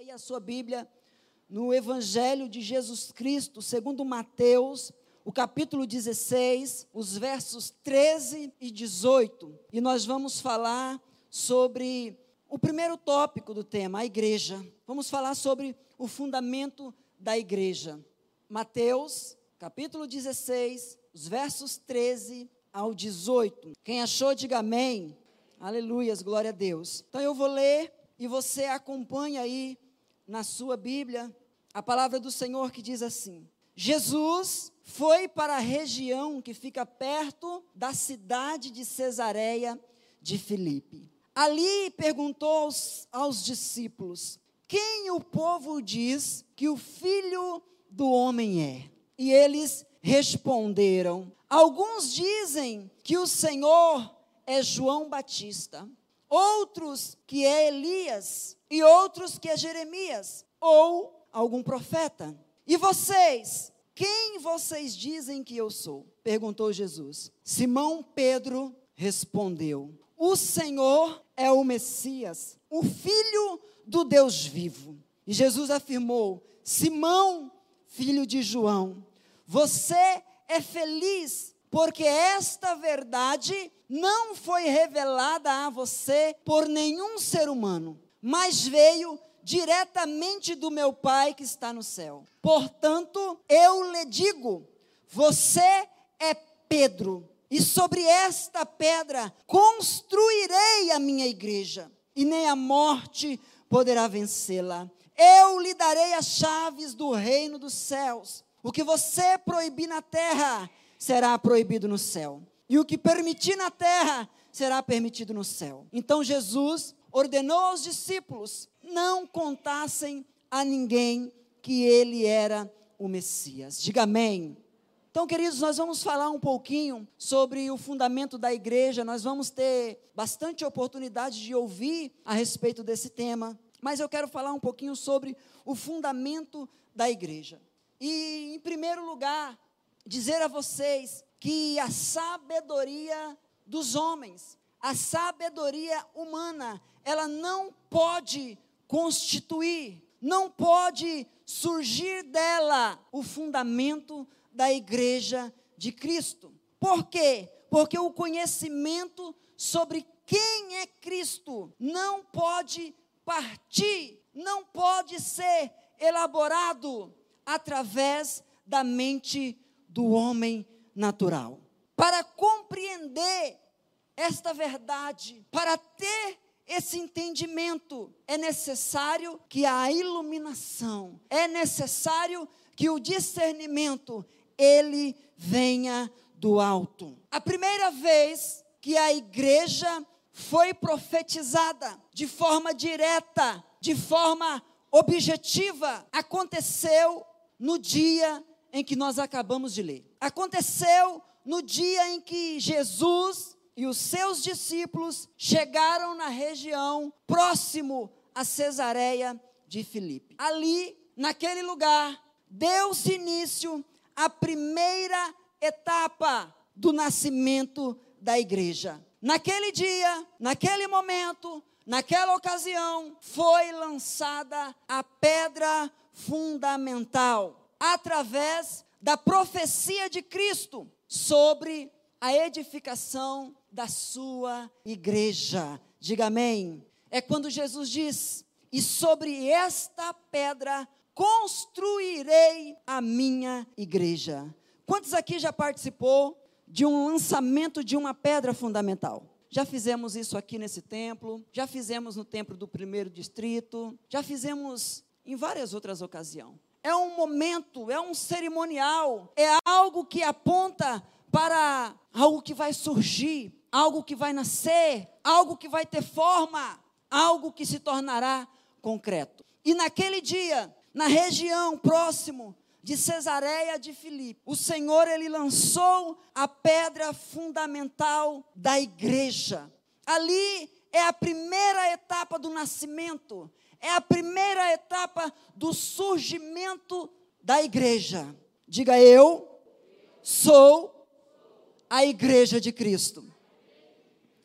aí a sua Bíblia no Evangelho de Jesus Cristo, segundo Mateus, o capítulo 16, os versos 13 e 18. E nós vamos falar sobre o primeiro tópico do tema, a igreja. Vamos falar sobre o fundamento da igreja. Mateus, capítulo 16, os versos 13 ao 18. Quem achou, diga amém. Aleluias, glória a Deus. Então eu vou ler e você acompanha aí na sua Bíblia a palavra do Senhor que diz assim: Jesus foi para a região que fica perto da cidade de Cesareia de Filipe. Ali perguntou aos, aos discípulos: Quem o povo diz que o filho do homem é? E eles responderam: Alguns dizem que o Senhor é João Batista, outros que é Elias, e outros que é Jeremias, ou algum profeta. E vocês, quem vocês dizem que eu sou? perguntou Jesus. Simão Pedro respondeu: O Senhor é o Messias, o Filho do Deus vivo. E Jesus afirmou: Simão, filho de João, você é feliz porque esta verdade não foi revelada a você por nenhum ser humano, mas veio diretamente do meu Pai que está no céu. Portanto, eu lhe digo: você é Pedro, e sobre esta pedra construirei a minha igreja, e nem a morte poderá vencê-la. Eu lhe darei as chaves do reino dos céus. O que você proibir na terra será proibido no céu, e o que permitir na terra será permitido no céu. Então Jesus ordenou aos discípulos não contassem a ninguém que ele era o Messias. Diga amém. Então, queridos, nós vamos falar um pouquinho sobre o fundamento da igreja. Nós vamos ter bastante oportunidade de ouvir a respeito desse tema, mas eu quero falar um pouquinho sobre o fundamento da igreja. E, em primeiro lugar, dizer a vocês que a sabedoria dos homens, a sabedoria humana, ela não pode constituir, não pode surgir dela o fundamento da igreja de Cristo. Por quê? Porque o conhecimento sobre quem é Cristo não pode partir, não pode ser elaborado através da mente do homem natural. Para compreender esta verdade, para ter esse entendimento, é necessário que a iluminação, é necessário que o discernimento ele venha do alto. A primeira vez que a igreja foi profetizada de forma direta, de forma objetiva, aconteceu no dia em que nós acabamos de ler. Aconteceu no dia em que Jesus e os seus discípulos chegaram na região próximo a Cesareia de Filipe. Ali, naquele lugar, deu-se início à primeira etapa do nascimento da igreja. Naquele dia, naquele momento, naquela ocasião, foi lançada a pedra fundamental através da profecia de Cristo sobre a edificação da sua igreja. Diga amém. É quando Jesus diz: E sobre esta pedra construirei a minha igreja. Quantos aqui já participou de um lançamento de uma pedra fundamental? Já fizemos isso aqui nesse templo, já fizemos no templo do primeiro distrito, já fizemos em várias outras ocasiões. É um momento, é um cerimonial, é algo que aponta para algo que vai surgir, algo que vai nascer, algo que vai ter forma, algo que se tornará concreto. E naquele dia, na região próximo de Cesareia de Filipe, o Senhor ele lançou a pedra fundamental da igreja. Ali é a primeira etapa do nascimento, é a primeira etapa do surgimento da igreja. Diga eu sou a igreja de Cristo.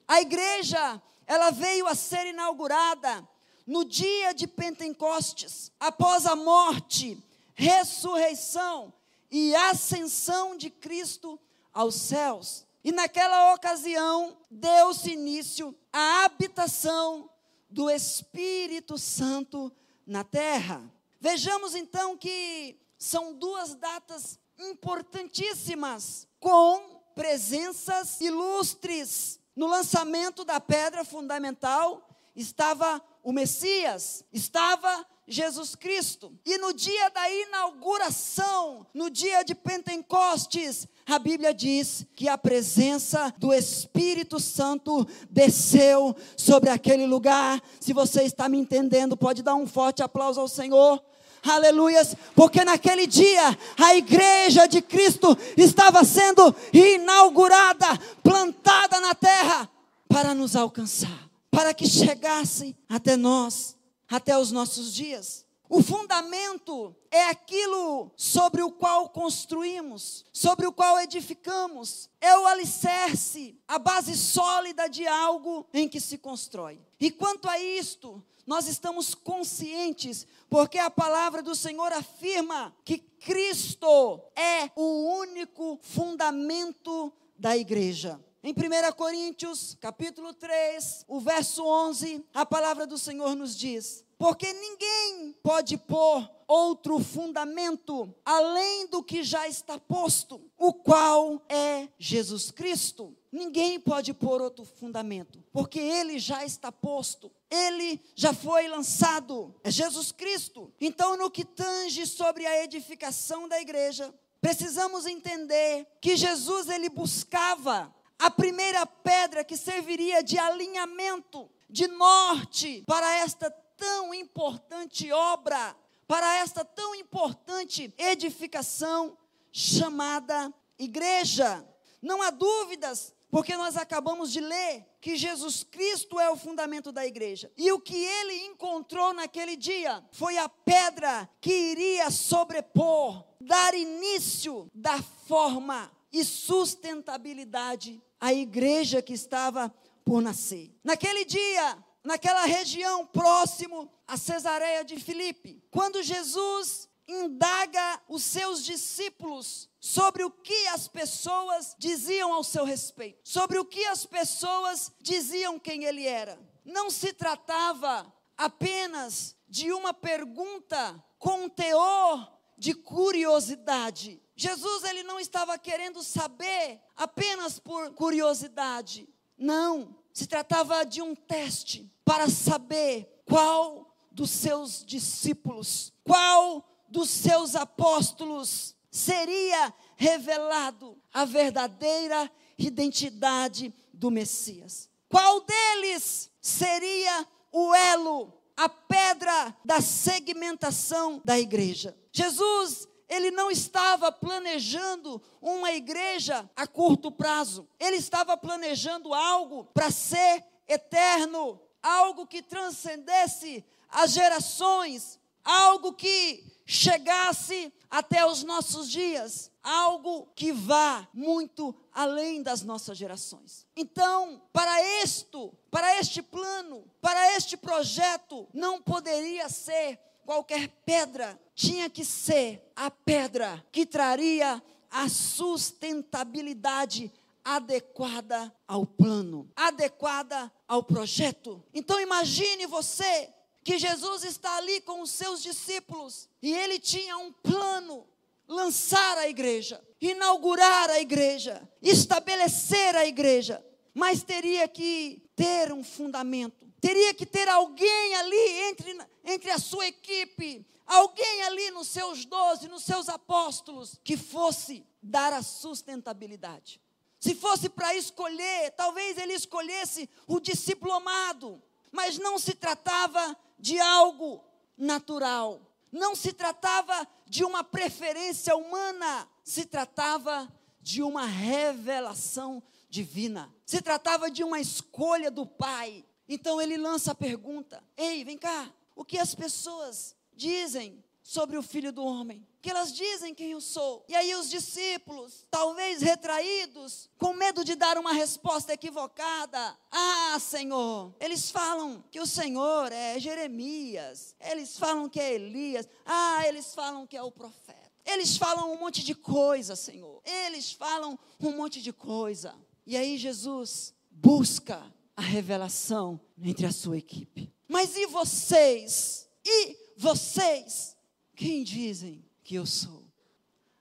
A igreja, ela veio a ser inaugurada no dia de Pentecostes, após a morte, ressurreição e ascensão de Cristo aos céus. E naquela ocasião, deu-se início à habitação do Espírito Santo na terra. Vejamos então que são duas datas importantíssimas, com presenças ilustres. No lançamento da pedra fundamental estava o Messias, estava Jesus Cristo. E no dia da inauguração, no dia de Pentecostes, a Bíblia diz que a presença do Espírito Santo desceu sobre aquele lugar. Se você está me entendendo, pode dar um forte aplauso ao Senhor. Aleluias, porque naquele dia a igreja de Cristo estava sendo inaugurada, plantada na terra para nos alcançar para que chegasse até nós, até os nossos dias. O fundamento é aquilo sobre o qual construímos, sobre o qual edificamos. É o alicerce, a base sólida de algo em que se constrói. E quanto a isto, nós estamos conscientes, porque a palavra do Senhor afirma que Cristo é o único fundamento da igreja. Em 1 Coríntios, capítulo 3, o verso 11, a palavra do Senhor nos diz: Porque ninguém pode pôr outro fundamento além do que já está posto, o qual é Jesus Cristo. Ninguém pode pôr outro fundamento, porque ele já está posto, ele já foi lançado, é Jesus Cristo. Então, no que tange sobre a edificação da igreja, precisamos entender que Jesus ele buscava a primeira pedra que serviria de alinhamento, de norte para esta tão importante obra, para esta tão importante edificação chamada igreja. Não há dúvidas, porque nós acabamos de ler que Jesus Cristo é o fundamento da igreja. E o que ele encontrou naquele dia foi a pedra que iria sobrepor, dar início da forma e sustentabilidade à igreja que estava por nascer. Naquele dia, naquela região próximo a Cesareia de Filipe, quando Jesus indaga os seus discípulos sobre o que as pessoas diziam ao seu respeito, sobre o que as pessoas diziam quem ele era. Não se tratava apenas de uma pergunta com teor de curiosidade, Jesus ele não estava querendo saber apenas por curiosidade. Não, se tratava de um teste para saber qual dos seus discípulos, qual dos seus apóstolos seria revelado a verdadeira identidade do Messias. Qual deles seria o elo, a pedra da segmentação da igreja? Jesus ele não estava planejando uma igreja a curto prazo. Ele estava planejando algo para ser eterno, algo que transcendesse as gerações, algo que chegasse até os nossos dias, algo que vá muito além das nossas gerações. Então, para isto, para este plano, para este projeto, não poderia ser qualquer pedra tinha que ser a pedra que traria a sustentabilidade adequada ao plano, adequada ao projeto. Então imagine você que Jesus está ali com os seus discípulos e ele tinha um plano lançar a igreja, inaugurar a igreja, estabelecer a igreja, mas teria que ter um fundamento Teria que ter alguém ali entre, entre a sua equipe, alguém ali nos seus doze, nos seus apóstolos, que fosse dar a sustentabilidade. Se fosse para escolher, talvez ele escolhesse o diplomado, mas não se tratava de algo natural, não se tratava de uma preferência humana, se tratava de uma revelação divina, se tratava de uma escolha do Pai. Então ele lança a pergunta: Ei, vem cá, o que as pessoas dizem sobre o filho do homem? Que elas dizem quem eu sou. E aí os discípulos, talvez retraídos, com medo de dar uma resposta equivocada. Ah, Senhor, eles falam que o Senhor é Jeremias. Eles falam que é Elias. Ah, eles falam que é o profeta. Eles falam um monte de coisa, Senhor. Eles falam um monte de coisa. E aí Jesus busca a revelação entre a sua equipe. Mas e vocês? E vocês? Quem dizem que eu sou?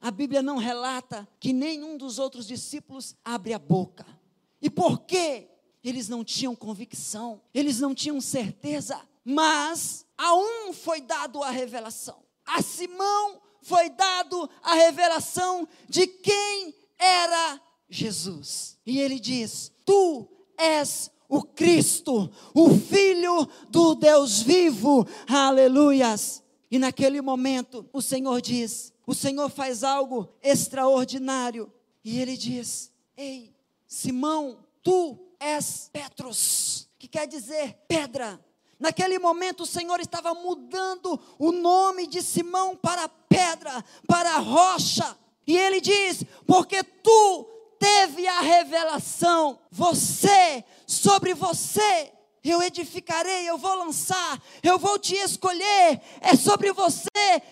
A Bíblia não relata que nenhum dos outros discípulos abre a boca. E por quê? Eles não tinham convicção, eles não tinham certeza, mas a um foi dado a revelação. A Simão foi dado a revelação de quem era Jesus. E ele diz: Tu és o Cristo, o Filho do Deus vivo. Aleluias. E naquele momento, o Senhor diz: o Senhor faz algo extraordinário. E ele diz: Ei, Simão, tu és Petros, que quer dizer pedra. Naquele momento, o Senhor estava mudando o nome de Simão para pedra, para rocha. E ele diz: Porque tu teve a revelação, você, sobre você, eu edificarei, eu vou lançar, eu vou te escolher. É sobre você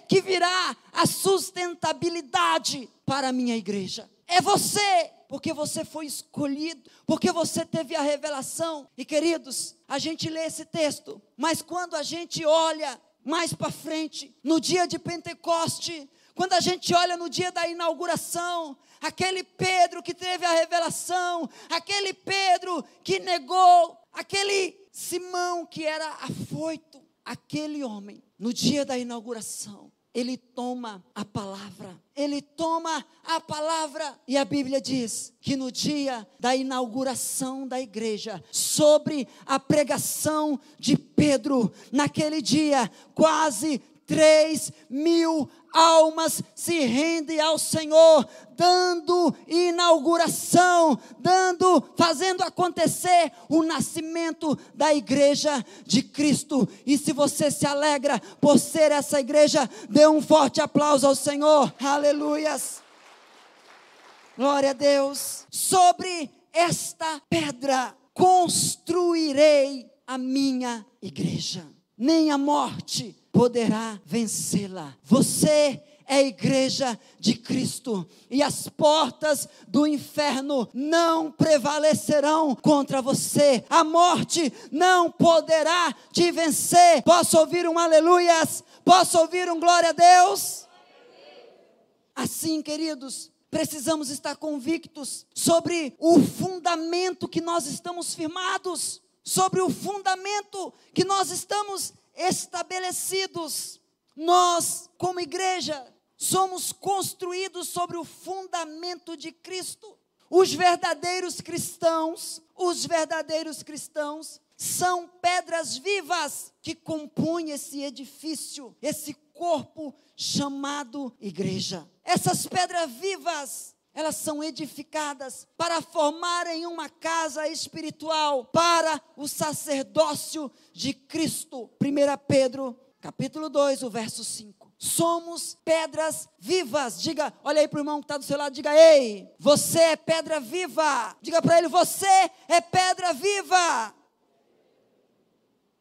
que virá a sustentabilidade para a minha igreja. É você, porque você foi escolhido, porque você teve a revelação. E queridos, a gente lê esse texto, mas quando a gente olha mais para frente, no dia de Pentecoste, quando a gente olha no dia da inauguração, aquele Pedro que teve a revelação, aquele Pedro que negou, aquele Simão, que era afoito, aquele homem, no dia da inauguração, ele toma a palavra. Ele toma a palavra. E a Bíblia diz que no dia da inauguração da igreja, sobre a pregação de Pedro, naquele dia, quase 3 mil almas se rendem ao Senhor, dando inauguração, dando, fazendo acontecer o nascimento da igreja de Cristo. E se você se alegra por ser essa igreja, dê um forte aplauso ao Senhor. Aleluias. Glória a Deus. Sobre esta pedra construirei a minha igreja. Nem a morte poderá vencê-la. Você é a igreja de Cristo e as portas do inferno não prevalecerão contra você. A morte não poderá te vencer. Posso ouvir um aleluias? Posso ouvir um glória a Deus? Assim, queridos, precisamos estar convictos sobre o fundamento que nós estamos firmados, sobre o fundamento que nós estamos estabelecidos. Nós, como igreja, somos construídos sobre o fundamento de Cristo. Os verdadeiros cristãos, os verdadeiros cristãos são pedras vivas que compõem esse edifício, esse corpo chamado igreja. Essas pedras vivas elas são edificadas para formarem uma casa espiritual para o sacerdócio de Cristo. 1 Pedro, capítulo 2, o verso 5. Somos pedras vivas. Diga, olha aí para o irmão que está do seu lado, diga, ei, você é pedra viva. Diga para ele, você é pedra viva.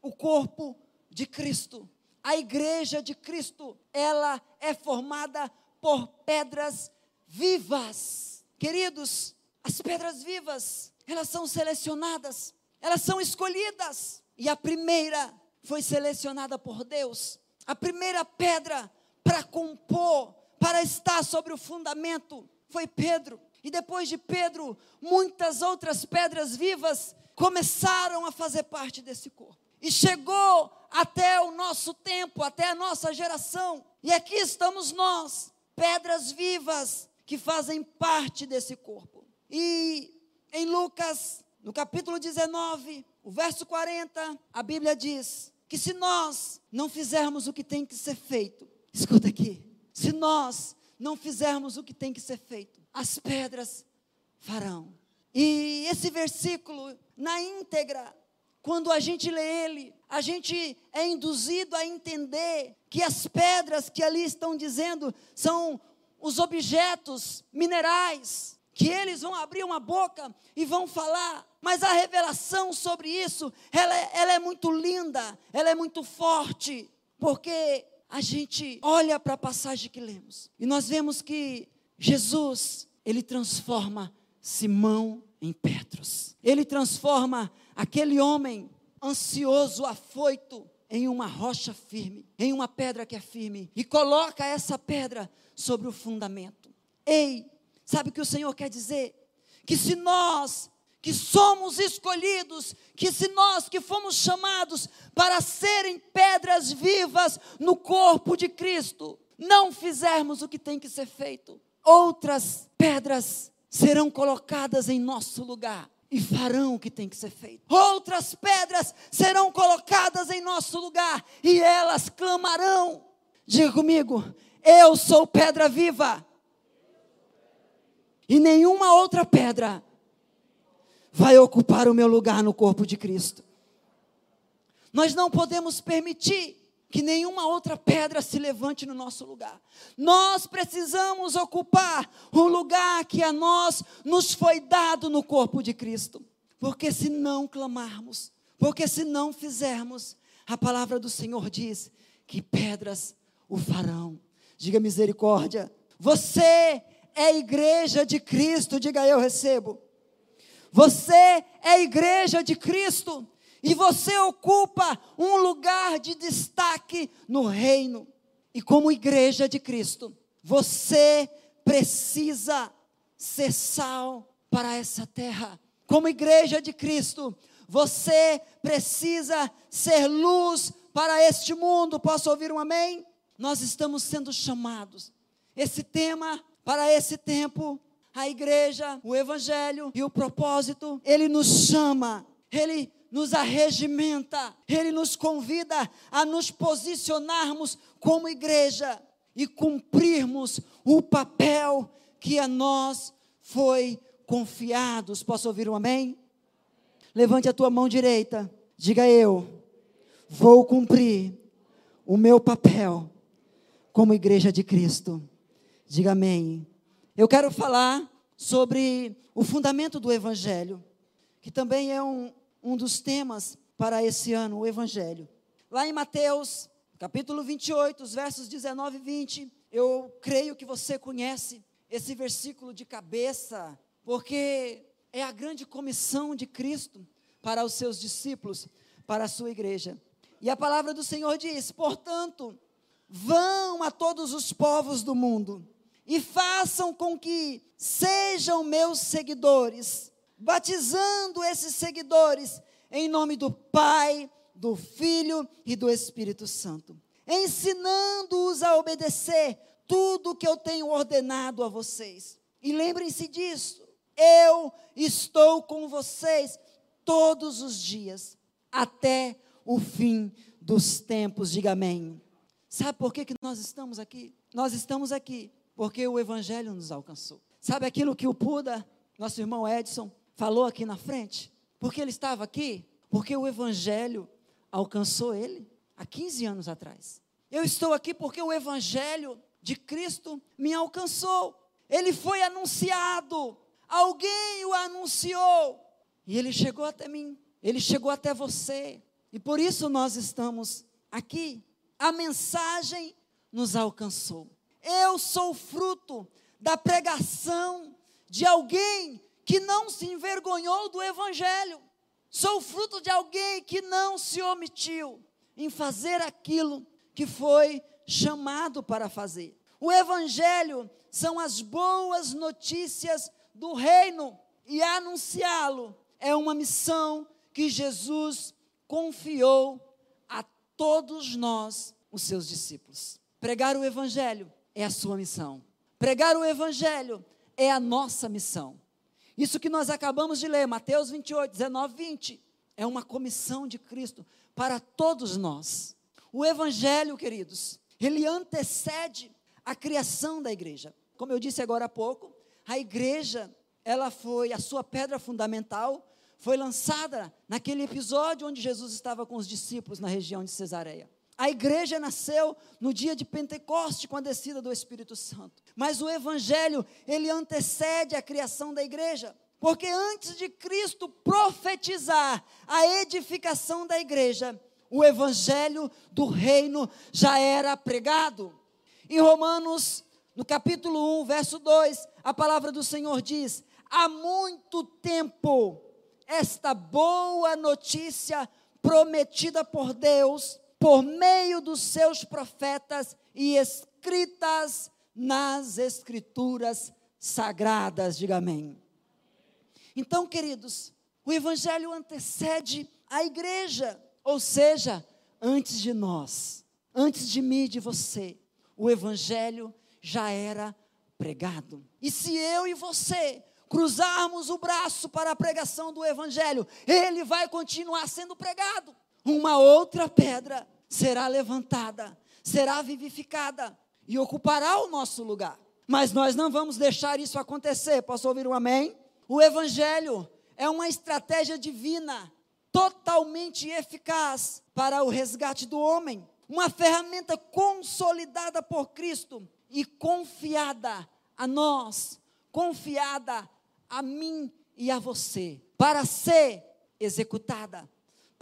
O corpo de Cristo, a igreja de Cristo, ela é formada por pedras vivas vivas. Queridos, as pedras vivas, elas são selecionadas, elas são escolhidas. E a primeira foi selecionada por Deus. A primeira pedra para compor, para estar sobre o fundamento, foi Pedro. E depois de Pedro, muitas outras pedras vivas começaram a fazer parte desse corpo. E chegou até o nosso tempo, até a nossa geração. E aqui estamos nós, pedras vivas, que fazem parte desse corpo. E em Lucas, no capítulo 19, o verso 40, a Bíblia diz que se nós não fizermos o que tem que ser feito, escuta aqui, se nós não fizermos o que tem que ser feito, as pedras farão. E esse versículo, na íntegra, quando a gente lê ele, a gente é induzido a entender que as pedras que ali estão dizendo são os objetos minerais, que eles vão abrir uma boca e vão falar. Mas a revelação sobre isso, ela, é, ela é muito linda, ela é muito forte, porque a gente olha para a passagem que lemos e nós vemos que Jesus, ele transforma Simão em Petros. Ele transforma aquele homem ansioso, afoito, em uma rocha firme, em uma pedra que é firme, e coloca essa pedra sobre o fundamento. Ei, sabe o que o Senhor quer dizer? Que se nós que somos escolhidos, que se nós que fomos chamados para serem pedras vivas no corpo de Cristo, não fizermos o que tem que ser feito, outras pedras serão colocadas em nosso lugar e farão o que tem que ser feito. Outras pedras serão colocadas em nosso lugar e elas clamarão. Diga comigo, eu sou pedra viva. E nenhuma outra pedra vai ocupar o meu lugar no corpo de Cristo. Nós não podemos permitir que nenhuma outra pedra se levante no nosso lugar. Nós precisamos ocupar o lugar que a nós nos foi dado no corpo de Cristo. Porque se não clamarmos, porque se não fizermos, a palavra do Senhor diz que pedras o farão. Diga misericórdia. Você é igreja de Cristo, diga eu recebo. Você é igreja de Cristo e você ocupa um lugar de destaque no reino. E como igreja de Cristo, você precisa ser sal para essa terra. Como igreja de Cristo, você precisa ser luz para este mundo. Posso ouvir um amém? Nós estamos sendo chamados. Esse tema para esse tempo, a igreja, o evangelho e o propósito, ele nos chama, ele nos arregimenta, Ele nos convida a nos posicionarmos como igreja e cumprirmos o papel que a nós foi confiado. Posso ouvir um amém? Levante a tua mão direita, diga eu, vou cumprir o meu papel como igreja de Cristo. Diga amém. Eu quero falar sobre o fundamento do Evangelho, que também é um, um dos temas para esse ano, o Evangelho. Lá em Mateus, capítulo 28, os versos 19 e 20, eu creio que você conhece esse versículo de cabeça, porque é a grande comissão de Cristo para os seus discípulos, para a sua igreja. E a palavra do Senhor diz: portanto, vão a todos os povos do mundo e façam com que sejam meus seguidores batizando esses seguidores em nome do Pai, do Filho e do Espírito Santo, ensinando-os a obedecer tudo que eu tenho ordenado a vocês. E lembrem-se disso, eu estou com vocês todos os dias, até o fim dos tempos. Diga amém. Sabe por que, que nós estamos aqui? Nós estamos aqui porque o Evangelho nos alcançou. Sabe aquilo que o Puda, nosso irmão Edson, falou aqui na frente? Porque ele estava aqui? Porque o Evangelho alcançou ele há 15 anos atrás. Eu estou aqui porque o Evangelho de Cristo me alcançou. Ele foi anunciado, alguém o anunciou, e ele chegou até mim, ele chegou até você, e por isso nós estamos aqui. A mensagem nos alcançou. Eu sou fruto da pregação de alguém que não se envergonhou do Evangelho. Sou fruto de alguém que não se omitiu em fazer aquilo que foi chamado para fazer. O Evangelho são as boas notícias do reino e anunciá-lo é uma missão que Jesus confiou a todos nós, os seus discípulos. Pregar o Evangelho é a sua missão. Pregar o Evangelho é a nossa missão. Isso que nós acabamos de ler, Mateus 28, 19, 20, é uma comissão de Cristo para todos nós. O Evangelho, queridos, ele antecede a criação da igreja. Como eu disse agora há pouco, a igreja, ela foi, a sua pedra fundamental foi lançada naquele episódio onde Jesus estava com os discípulos na região de Cesareia. A igreja nasceu no dia de Pentecoste, com a descida do Espírito Santo. Mas o evangelho, ele antecede a criação da igreja. Porque antes de Cristo profetizar a edificação da igreja, o evangelho do reino já era pregado. Em Romanos, no capítulo 1, verso 2, a palavra do Senhor diz: Há muito tempo esta boa notícia prometida por Deus por meio dos seus profetas e escritas nas escrituras sagradas. Diga amém. Então, queridos, o evangelho antecede a igreja, ou seja, antes de nós, antes de mim e de você, o evangelho já era pregado. E se eu e você cruzarmos o braço para a pregação do evangelho, ele vai continuar sendo pregado uma outra pedra será levantada, será vivificada e ocupará o nosso lugar. Mas nós não vamos deixar isso acontecer. Posso ouvir um amém? O Evangelho é uma estratégia divina, totalmente eficaz para o resgate do homem. Uma ferramenta consolidada por Cristo e confiada a nós, confiada a mim e a você, para ser executada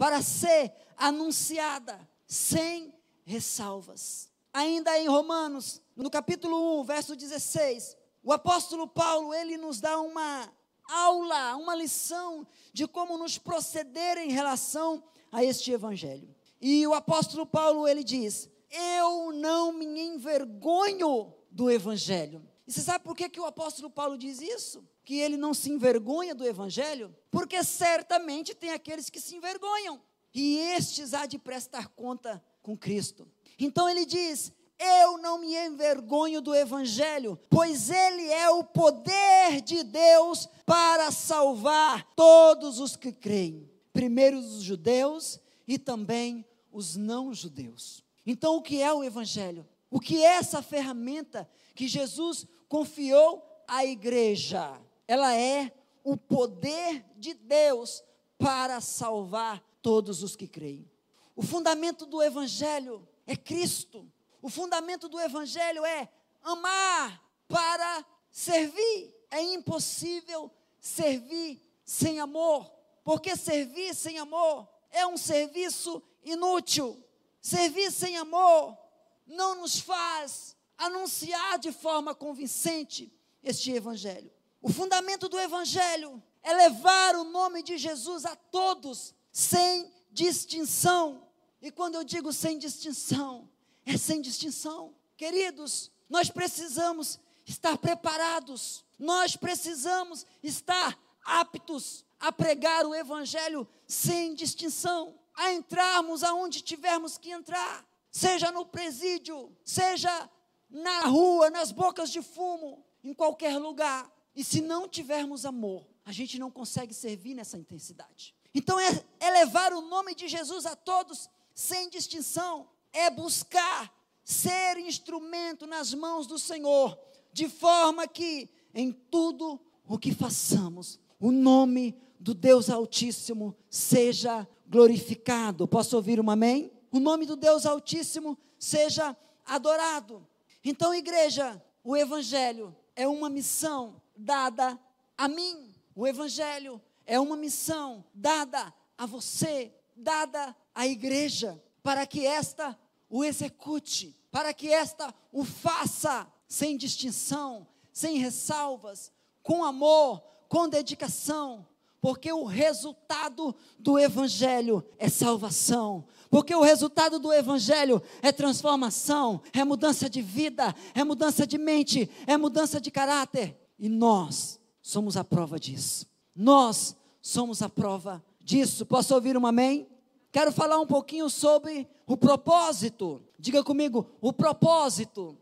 para ser anunciada sem ressalvas. Ainda em Romanos, no capítulo 1, verso 16, o apóstolo Paulo, ele nos dá uma aula, uma lição de como nos proceder em relação a este evangelho. E o apóstolo Paulo, ele diz: "Eu não me envergonho do evangelho". E você sabe por que, que o apóstolo Paulo diz isso? Que ele não se envergonha do evangelho? Porque certamente tem aqueles que se envergonham, e estes há de prestar conta com Cristo. Então ele diz: Eu não me envergonho do evangelho, pois ele é o poder de Deus para salvar todos os que creem, primeiro os judeus e também os não judeus. Então, o que é o evangelho? O que é essa ferramenta que Jesus confiou à igreja? Ela é o poder de Deus para salvar todos os que creem. O fundamento do Evangelho é Cristo. O fundamento do Evangelho é amar para servir. É impossível servir sem amor, porque servir sem amor é um serviço inútil. Servir sem amor não nos faz anunciar de forma convincente este Evangelho. O fundamento do Evangelho é levar o nome de Jesus a todos, sem distinção. E quando eu digo sem distinção, é sem distinção. Queridos, nós precisamos estar preparados, nós precisamos estar aptos a pregar o Evangelho sem distinção, a entrarmos aonde tivermos que entrar, seja no presídio, seja na rua, nas bocas de fumo, em qualquer lugar. E se não tivermos amor, a gente não consegue servir nessa intensidade. Então é, é levar o nome de Jesus a todos sem distinção, é buscar ser instrumento nas mãos do Senhor, de forma que em tudo o que façamos, o nome do Deus Altíssimo seja glorificado. Posso ouvir um amém? O nome do Deus Altíssimo seja adorado. Então, igreja, o Evangelho é uma missão dada a mim. O Evangelho é uma missão dada a você, dada à igreja, para que esta o execute, para que esta o faça sem distinção, sem ressalvas, com amor, com dedicação, porque o resultado do Evangelho é salvação, porque o resultado do Evangelho é transformação, é mudança de vida, é mudança de mente, é mudança de caráter. E nós somos a prova disso. Nós somos a prova disso. Posso ouvir um amém? Quero falar um pouquinho sobre o propósito. Diga comigo, o propósito.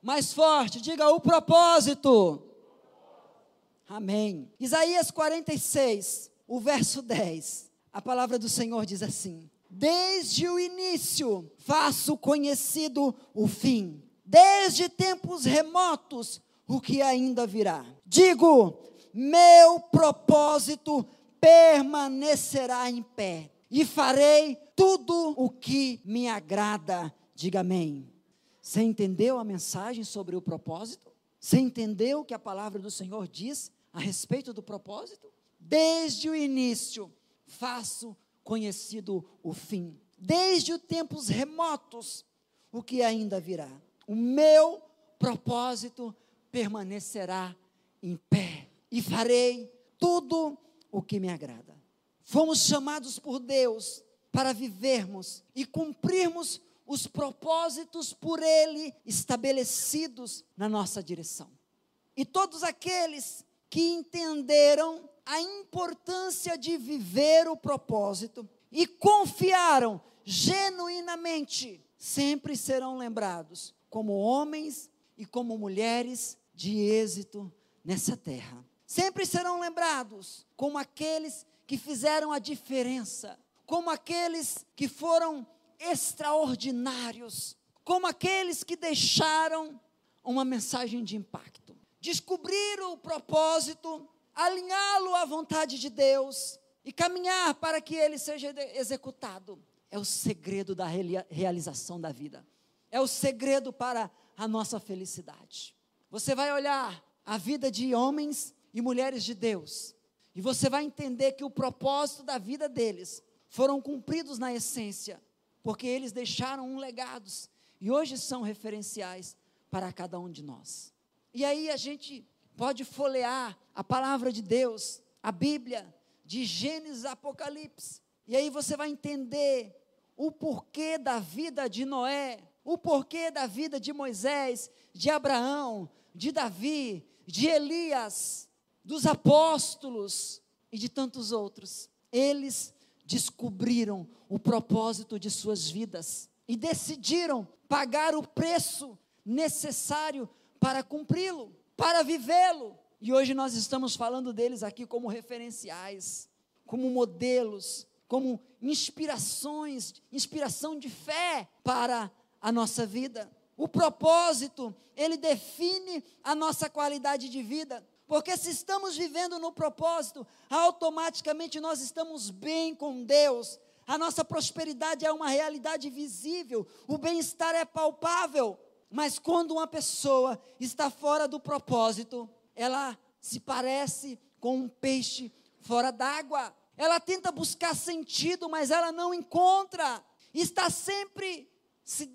Mais forte, diga o propósito. Amém. Isaías 46, o verso 10. A palavra do Senhor diz assim: Desde o início faço conhecido o fim. Desde tempos remotos o que ainda virá. Digo, meu propósito permanecerá em pé, e farei tudo o que me agrada. Diga amém. Você entendeu a mensagem sobre o propósito? Você entendeu o que a palavra do Senhor diz a respeito do propósito? Desde o início, faço conhecido o fim. Desde os tempos remotos, o que ainda virá. O meu propósito permanecerá em pé e farei tudo o que me agrada. Fomos chamados por Deus para vivermos e cumprirmos os propósitos por Ele estabelecidos na nossa direção. E todos aqueles que entenderam a importância de viver o propósito e confiaram genuinamente, sempre serão lembrados como homens e como mulheres de êxito nessa terra. Sempre serão lembrados como aqueles que fizeram a diferença, como aqueles que foram extraordinários, como aqueles que deixaram uma mensagem de impacto. Descobrir o propósito, alinhá-lo à vontade de Deus e caminhar para que ele seja executado é o segredo da realização da vida. É o segredo para a nossa felicidade. Você vai olhar a vida de homens e mulheres de Deus, e você vai entender que o propósito da vida deles foram cumpridos na essência, porque eles deixaram um legado e hoje são referenciais para cada um de nós. E aí a gente pode folhear a palavra de Deus, a Bíblia, de Gênesis a Apocalipse, e aí você vai entender o porquê da vida de Noé, o porquê da vida de Moisés, de Abraão, de Davi, de Elias, dos apóstolos e de tantos outros. Eles descobriram o propósito de suas vidas e decidiram pagar o preço necessário para cumpri-lo, para vivê-lo. E hoje nós estamos falando deles aqui como referenciais, como modelos, como inspirações, inspiração de fé para a nossa vida. O propósito, ele define a nossa qualidade de vida. Porque se estamos vivendo no propósito, automaticamente nós estamos bem com Deus. A nossa prosperidade é uma realidade visível, o bem-estar é palpável. Mas quando uma pessoa está fora do propósito, ela se parece com um peixe fora d'água. Ela tenta buscar sentido, mas ela não encontra. Está sempre se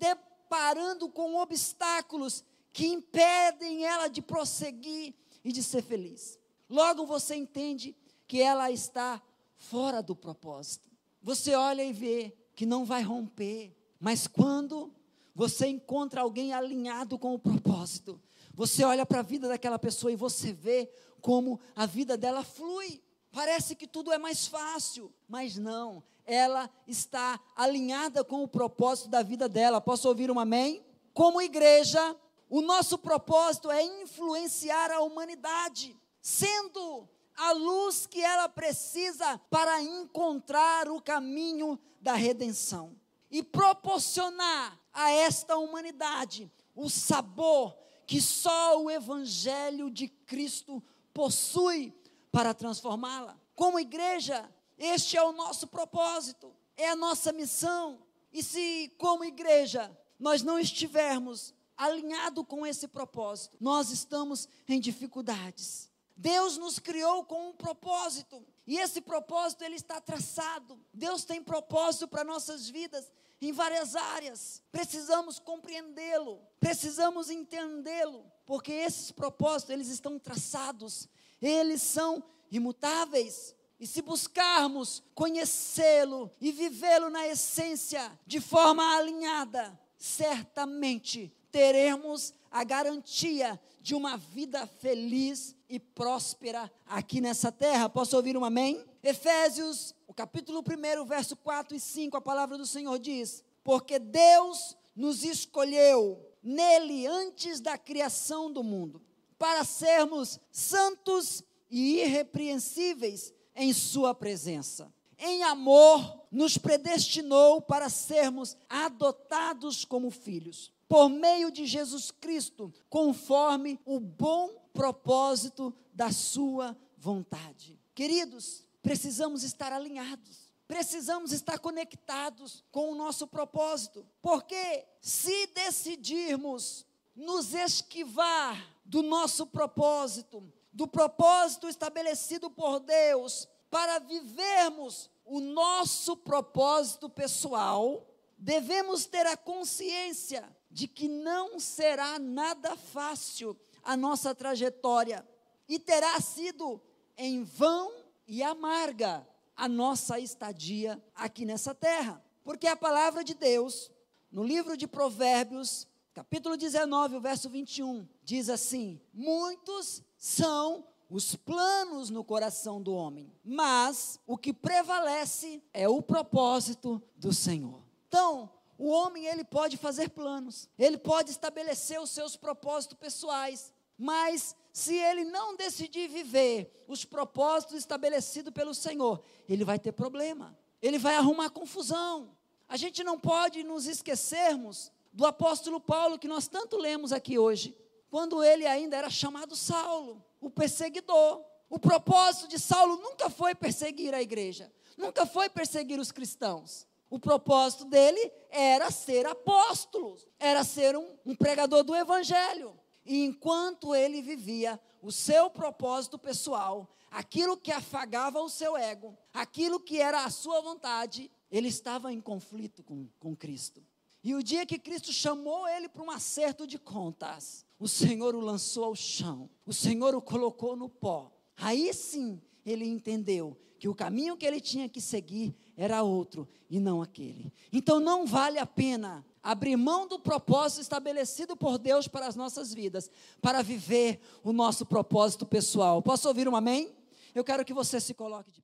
deparando com obstáculos que impedem ela de prosseguir e de ser feliz. Logo você entende que ela está fora do propósito. Você olha e vê que não vai romper, mas quando você encontra alguém alinhado com o propósito, você olha para a vida daquela pessoa e você vê como a vida dela flui. Parece que tudo é mais fácil, mas não. Ela está alinhada com o propósito da vida dela. Posso ouvir um amém? Como igreja, o nosso propósito é influenciar a humanidade, sendo a luz que ela precisa para encontrar o caminho da redenção e proporcionar a esta humanidade o sabor que só o Evangelho de Cristo possui para transformá-la. Como igreja, este é o nosso propósito, é a nossa missão. E se, como igreja, nós não estivermos alinhado com esse propósito, nós estamos em dificuldades. Deus nos criou com um propósito, e esse propósito ele está traçado. Deus tem propósito para nossas vidas em várias áreas. Precisamos compreendê-lo, precisamos entendê-lo, porque esses propósitos eles estão traçados, eles são imutáveis. E se buscarmos conhecê-lo e vivê-lo na essência, de forma alinhada, certamente teremos a garantia de uma vida feliz e próspera aqui nessa terra. Posso ouvir um amém? Efésios, o capítulo 1, verso 4 e 5, a palavra do Senhor diz: Porque Deus nos escolheu nele antes da criação do mundo, para sermos santos e irrepreensíveis em Sua presença. Em amor, nos predestinou para sermos adotados como filhos, por meio de Jesus Cristo, conforme o bom propósito da Sua vontade. Queridos, precisamos estar alinhados. Precisamos estar conectados com o nosso propósito. Porque se decidirmos nos esquivar do nosso propósito, do propósito estabelecido por Deus, para vivermos o nosso propósito pessoal, devemos ter a consciência de que não será nada fácil a nossa trajetória e terá sido em vão e amarga a nossa estadia aqui nessa terra. Porque a palavra de Deus, no livro de Provérbios, capítulo 19, o verso 21, diz assim: Muitos são os planos no coração do homem, mas o que prevalece é o propósito do Senhor. Então, o homem ele pode fazer planos, ele pode estabelecer os seus propósitos pessoais, mas se ele não decidir viver os propósitos estabelecidos pelo Senhor, ele vai ter problema. Ele vai arrumar confusão. A gente não pode nos esquecermos do apóstolo Paulo que nós tanto lemos aqui hoje, quando ele ainda era chamado Saulo, o perseguidor. O propósito de Saulo nunca foi perseguir a igreja, nunca foi perseguir os cristãos. O propósito dele era ser apóstolo, era ser um, um pregador do evangelho. E enquanto ele vivia o seu propósito pessoal, aquilo que afagava o seu ego, aquilo que era a sua vontade, ele estava em conflito com, com Cristo. E o dia que Cristo chamou ele para um acerto de contas, o Senhor o lançou ao chão, o Senhor o colocou no pó. Aí sim ele entendeu que o caminho que ele tinha que seguir era outro e não aquele. Então não vale a pena abrir mão do propósito estabelecido por Deus para as nossas vidas, para viver o nosso propósito pessoal. Posso ouvir um amém? Eu quero que você se coloque de